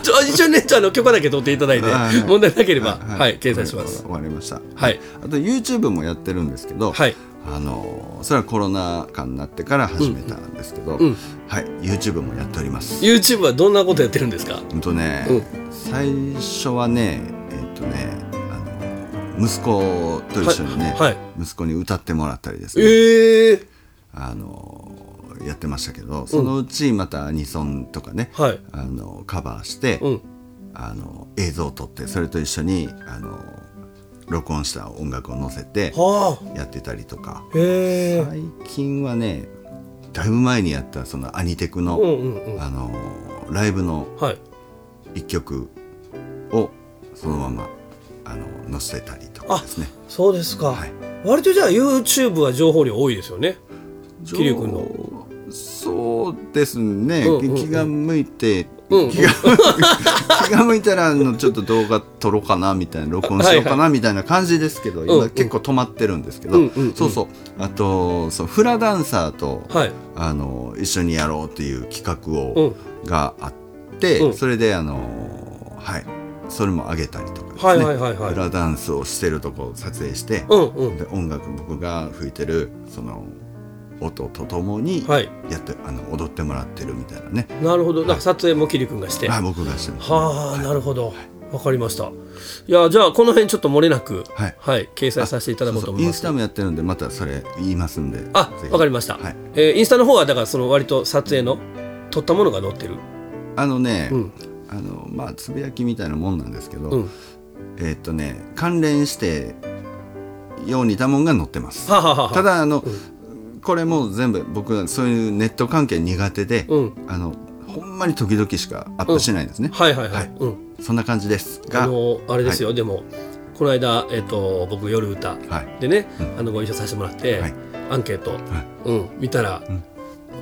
ちょ一応ね、ちょあの許可だけ取っていただいてあはい、問題なければ、はい、掲載します。終わりましたはい。あと YouTube もやってるんですけど、はい。あのそれはコロナ禍になってから始めたんですけど、うん。はい YouTube もやっております。YouTube はどんなことやってるんですか？ほんとね、うん。最初はねえっ、とねあの息子と一緒にね、はい。はい。息子に歌ってもらったりですね、ええあのやってましたけどそのうちまたアニソンとかね、はい。あのカバーして、うん。あの映像を撮ってそれと一緒にあの録音した音楽を載せてはやってたりとか。最近はねだいぶ前にやったそのアニテクの、うんうんうん。あのライブのはい。一曲をそのままあの載せたりとかですね。そうですか、はい。割とじゃあ YouTube は情報量多いですよね。桐生君のそうですね、うんうんうん。気が向いて、うん気が 気が向いたらあのちょっと動画撮ろうかなみたいな録音しようかなみたいな感じですけど、うんうん。今結構止まってるんですけど、うんうんうん。そうそう。あとそうフラダンサーと、はい。あの一緒にやろうっていう企画を、うん。があって、うん。それであのはい。それも上げたりとかですね、はいはいはいはい。フラダンスをしてるとこを撮影して、うんうん。で音楽僕が吹いてるその音とともにはい。やって、あの踊ってもらってるみたいなね、なるほど。なんか撮影も桐生君がして。はい、僕がしてます、はあ、なるほど。わかりました。いや、じゃあ、この辺ちょっと漏れなく、はい。掲載させていただこうと思います。インスタもやってるんでまたそれ言いますんで。あわかりました。はい、えーインスタの方は、だから、その割と撮影の撮ったものが載ってる。あのね、うん。あのまあつぶやきみたいなもんなんですけど、うん。えーっとね関連してよう似たもんが載ってます。はあはあは。あただあの、これも全部僕はそういうネット関係苦手で、うん。あのほんまに時々しかアップしないんですね、はいはいははい。い。うん。そんな感じですがあの、あれですよ、でも、この間、えっ、と、僕、夜歌はい。でね、うん。あの、ご一緒させてもらって、はい。アンケート、はい。うん、見たら、ん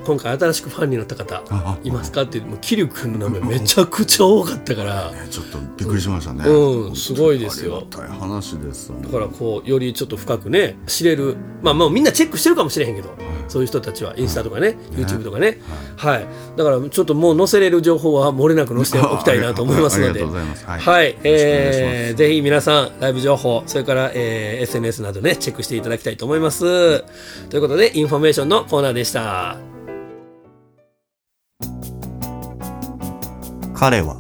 今回新しくファンになった方あいますかってもう桐生君の名前 めちゃくちゃ多かったから。ねちょっとびっくりしましたね、うんすごいですよ。ありがたい話ですだからこうよりちょっと深くね知れる。まあもうみんなチェックしてるかもしれへんけど、そういう人たちはインスタとかね、YouTube とかね、はい、だからちょっともう載せれる情報は漏れなく載せておきたいなと思いますので。ありがとうございます。はいえーぜひ皆さんライブ情報それから、えー SNS などねチェックしていただきたいと思います。ということでインフォメーションのコーナーでした彼は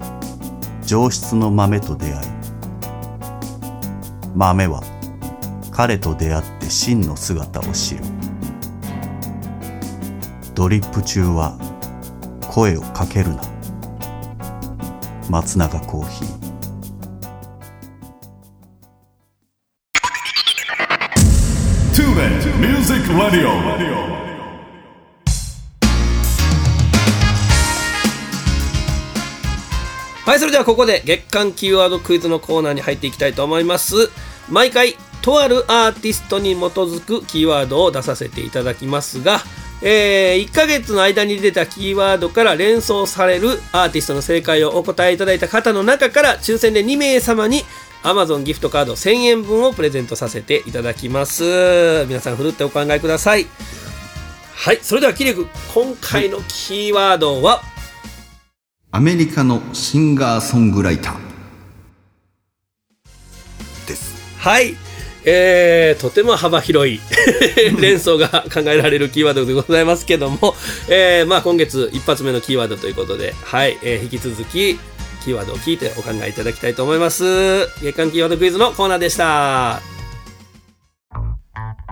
上質の豆と出会い豆は彼と出会って真の姿を知る。ドリップ中は声をかけるな。松永コーヒー。TuneIn Music Radio はいそれではここで月間キーワードクイズのコーナーに入っていきたいと思います。毎回とあるアーティストに基づくキーワードを出させていただきますが、えー1ヶ月の間に出たキーワードから連想されるアーティストの正解をお答えいただいた方の中から抽選で2名様に Amazon ギフトカード1000円分をプレゼントさせていただきます。皆さんふるってお考えください。はいそれではキリク今回のキーワードは、アメリカのシンガーソングライター。です。はい、えーとても幅広い 連想が考えられるキーワードでございますけども、えーまあ、今月一発目のキーワードということで、はい。えー引き続きキーワードを聞いてお考えいただきたいと思います。月間キーワードクイズのコーナーでした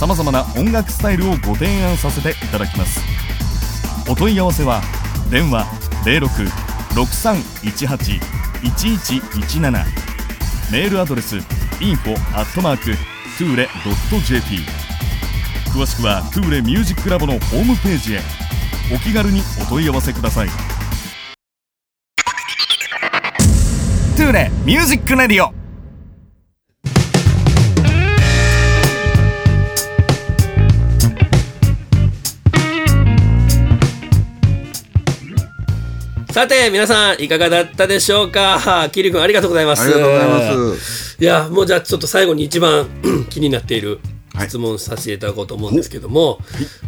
さまざまな音楽スタイルをご提案させていただきます。お問い合わせは電話0663181117メールアドレス info tule.jp 詳しくはトゥーレミュージックラボのホームページへ。お気軽にお問い合わせください。トゥーレ Music Radioさて皆さんいかがだったでしょうか？桐生くんありがとうございます。ありがとうございます。いやもうじゃあちょっと最後に一番 気になっているはい質問させていただこうと思うんですけども、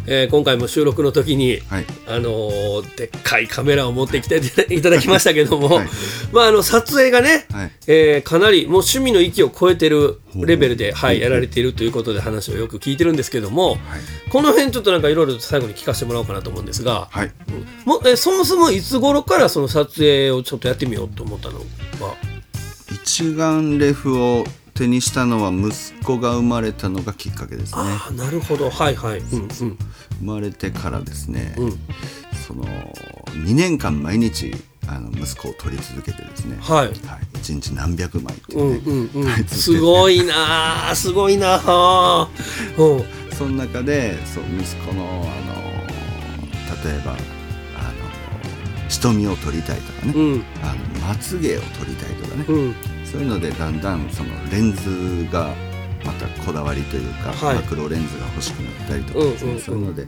えー今回も収録の時に、はい。あのーでっかいカメラを持ってきていただきましたけども、はい。まああの撮影がね、はい。えーかなりもう趣味の域を超えてるレベルで、はい、やられているということで話をよく聞いてるんですけども、この辺ちょっとなんかいろいろと最後に聞かせてもらおうかなと思うんですが、はい。もえそもそもいつ頃からその撮影をちょっとやってみようと思ったのは一眼レフを手にしたのは息子が生まれたのがきっかけですね。ああなるほど。はいはい。うんうん。生まれてからですね、うん。その2年間毎日あの息子を撮り続けてですね、はい。はい、1日何百枚っていうね、うんうん。うんすごいなあすごいなあうん。その中でそう息子のあの例えばあの瞳を撮りたいとかね、うん。あのまつげを撮りたいとかね、うんそういうのでだんだんそのレンズがまたこだわりというか、はい。マクロレンズが欲しくなったりとかですね、うんうん。うんそういうので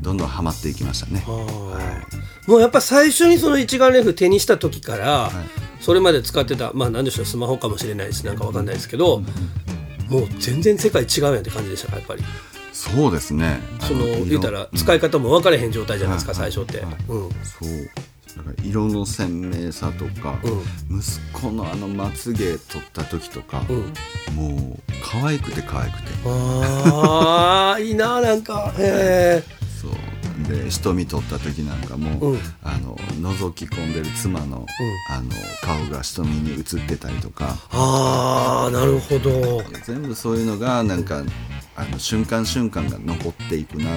どんどんハマっていきましたね。あ。ーもうやっぱ最初にその一眼レフ手にした時から、それまで使ってたまあ何でしょうスマホかもしれないしなんかわかんないですけど、もう全然世界違うやんって感じでしたかやっぱり。そうですね。その言うたら使い方も分からへん状態じゃないですか、はい。最初って、はい。うん。そうだから色の鮮明さとか、息子のあのまつげ取った時とか、うん。もう可愛くて可愛くて。あーいいななんか。へえそう。で瞳取った時なんかも、うん。あの覗き込んでる妻の,、あの顔が瞳に映ってたりとか。ああなるほど。全部そういうのがなんかあの瞬間瞬間が残っていくな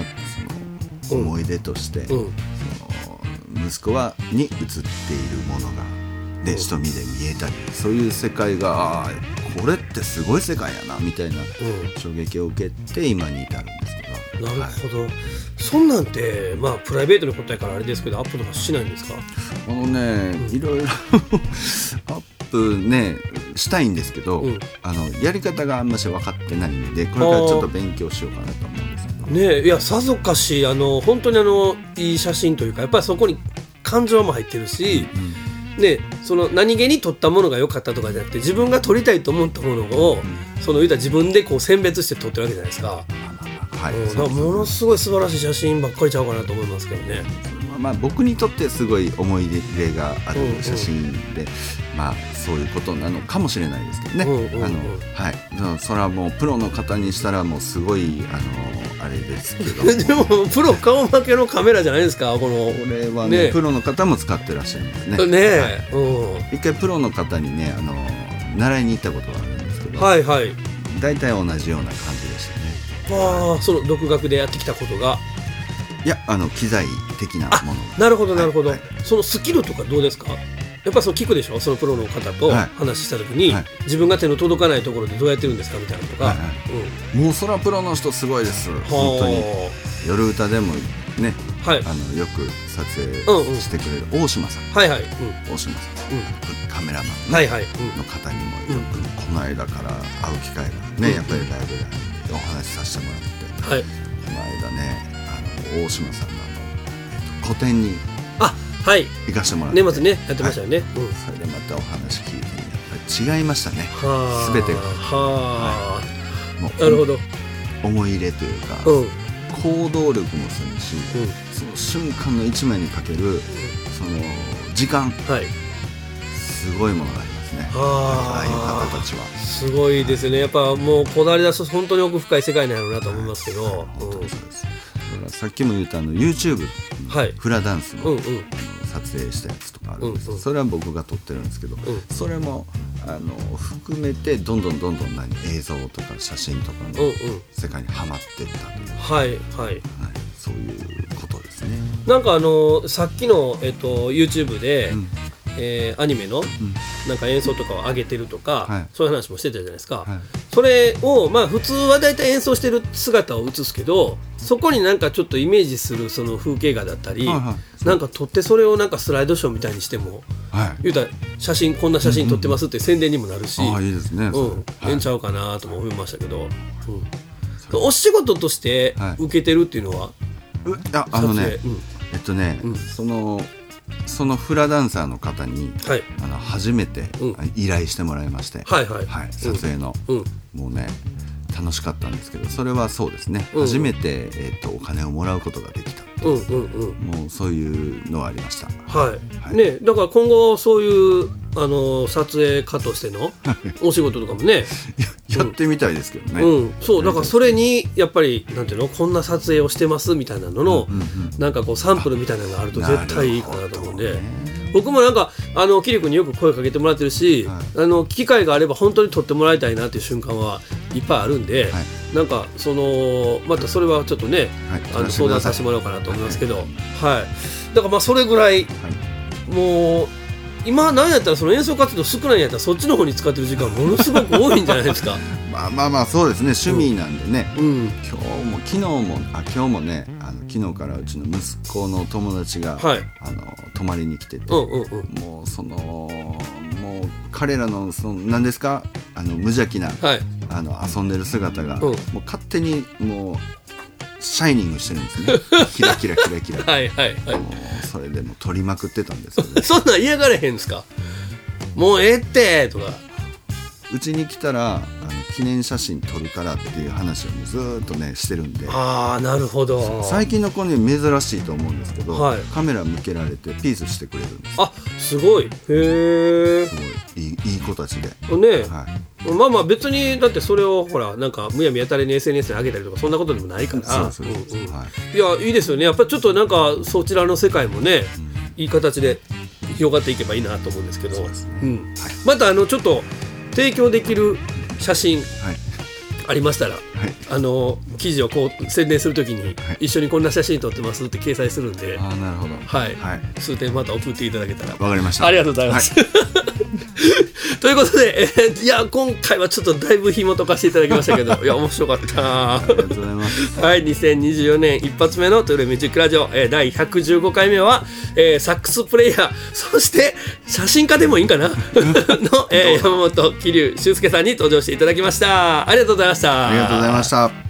その思い出として、うん息子はに映っているものがで瞳で見えたりそういう世界があーこれってすごい世界やなみたいな衝撃を受けて今に至るんですけど。なるはいほど、そんなんてまあプライベートのことやからあれですけどアップとかしないんですか？あのね、いろいろアップねしたいんですけど、うん。あのやり方があんまし分かってないんでこれからちょっと勉強しようかなと思うんですねえいやさぞかしあの本当にあのいい写真というかやっぱりそこに感情も入ってるし、ねその何気に撮ったものが良かったとかじゃなくて自分が撮りたいと思ったものを、その言うたら自分でこう選別して撮ってるわけじゃないですか,、はい、うん、だそうからものすごい素晴らしい写真ばっかりちゃうかなと思いますけどね。まあまあ僕にとってすごい思い出があるうんうん。写真で、まあそういうことなのかもしれないですけどね、うんうんうん。あのはい。そそれはもうプロの方にしたらもうすごいあのあれですけど。でもプロ顔負けのカメラじゃないですか？このこれはねね。プロの方も使ってらっしゃいますね。ね。え、はい。一回プロの方にねあの習いに行ったことがあるんですけうん、ど、はいはい。大体同じような感じでしたね。ああその独学でやってきたことが。いやあの機材的なもの。なるほどなるほど、はい。そのスキルとかどうですか？やっぱりその聞くでしょ？そのプロの方とはい。話した時に、はい。自分が手の届かないところでどうやってるんですかみたいなのとか、はいはい。もうそらプロの人すごいです。うん本当に。は夜歌でもねあはい。あのよく撮影してくれる大島さん、はいはい、大島さん、うん。カメラマンうん、はいはい、うん。の方にもよくこの間から会う機会がね、うん。やっぱりライブでお話しさせてもらって、はい。この間ねあの大島さんのえっと、個展にあはい。行かせてもらって。年末ねやってましたよね、うん。それでまたお話聞いて。ねやっぱり違いましたね。はあ。全てが。はもうあなるほど。思い入れというか、うん。うん行動力もするし、その瞬間の一枚にかけるその時間。はい。すごいものがありますね。はあ。ああいう方たちは。すごいですね。やっぱもうこだわり出すと本当に奥深い世界なんやろうなと思いますけど、本当にそうです。だからさっきも言ったあの YouTube はい。フラダンスの,、うんうん撮影したやつとかあるんです、うんうん。それは僕が撮ってるんですけど、ん。それもあの含めてどんどんどんどん何映像とか写真とかの世界にはまっていったという、はいはい。はい、そういうことですね。なんかあのさっきの、えっと、YouTube で、んえーアニメの、なんか演奏とかを上げてるとか、はい。そういう話もしてたじゃないですか、はい。それをまあ普通は大体演奏してる姿を映すけどそこになんかちょっとイメージするその風景画だったり、はいはい。なんか撮ってそれをなんかスライドショーみたいにしてもはい。言うたら写真こんな写真撮ってますって宣伝にもなるし、ああいいですね。うん、えんちゃうかなとも思いましたけど、う。ん。お仕事としてはい。受けてるっていうのは、うああのねうん。えっとね、うん。そのそのフラダンサーの方に、はい。あの初めてうん。依頼してもらいまして、はいはい。はい、撮影の、うん。もうね楽しかったんですけどそれはそうですね、うん。初めて、えー、とお金をもらうことができたうんうんうん。もうそういうのはありました。はい、はい。ねだから今後そういうあの撮影家としてのお仕事とかもね、やってみたいですけどね、うん、そうだからそれにやっぱりなんていうの？こんな撮影をしてますみたいなのの、うんうんなんかこうサンプルみたいなのがあると絶対いいかなと思うんで。僕もなんかあのキリ君によく声かけてもらってるし、はあの機会があれば本当に撮ってもらいたいなっていう瞬間はい。っぱいあるんで、はい。なんかそのまたそれはちょっとね、はい。あの相談させてもらおうかなと思いますけど、はい、だからまあそれぐらい、もう今なんやったらその演奏活動少ないんやったらそっちの方に使ってる時間ものすごく多いんじゃないですか。まあまあまあそうですね。趣味なんでね、うん、今日も昨日もあ今日もねあの昨日からうちの息子の友達が、はい。あの泊まりに来てて、うんうんうん。もうそのもう彼らのその何ですか？あの無邪気な、はい。あの遊んでる姿が、ん。もう勝手にもうシャイニングしてるんですね。キラキラキラキラ、はいはいはい。もうそれでもう撮りまくってたんですけど。そんなん嫌がれへんですか？もうええってとか。うちに来たらあの記念写真撮るからっていう話をもうずーっとねしてるんで。ああなるほど。最近の子に珍しいと思うんですけど、はい。カメラ向けられてピースしてくれるんです。あすごい。へえすごい。いいいい子たちで、ねはい、まあまあ別にだってそれをほらなんかむやみやたらに SNS に上げたりとかそんなことでもないから。そうそうそう、んん。はい。いやいいですよね。やっぱりちょっとなんかそちらの世界もね、いい形で広がっていけばいいなと思うんですけど。そうですね。ん。またあのちょっと提供できる写真はい。ありましたらはい。あの記事をこう宣伝するときに、一緒にこんな写真撮ってますって掲載するんで、ああなるほど。はい。はい。数点また送っていただけたら。わかりました。ありがとうございます。ということで、えーいや今回はちょっとだいぶ紐解かせていただきましたけど いや面白かった。なありがとうございます。はい2024年一発目のトゥーレミュージックラジオ、えー第115回目は、えーサックスプレイヤー。そして写真家でもいいんかな？の、えー山本桐生俊介さんに登場していただきました。ありがとうございました。ありがとうございました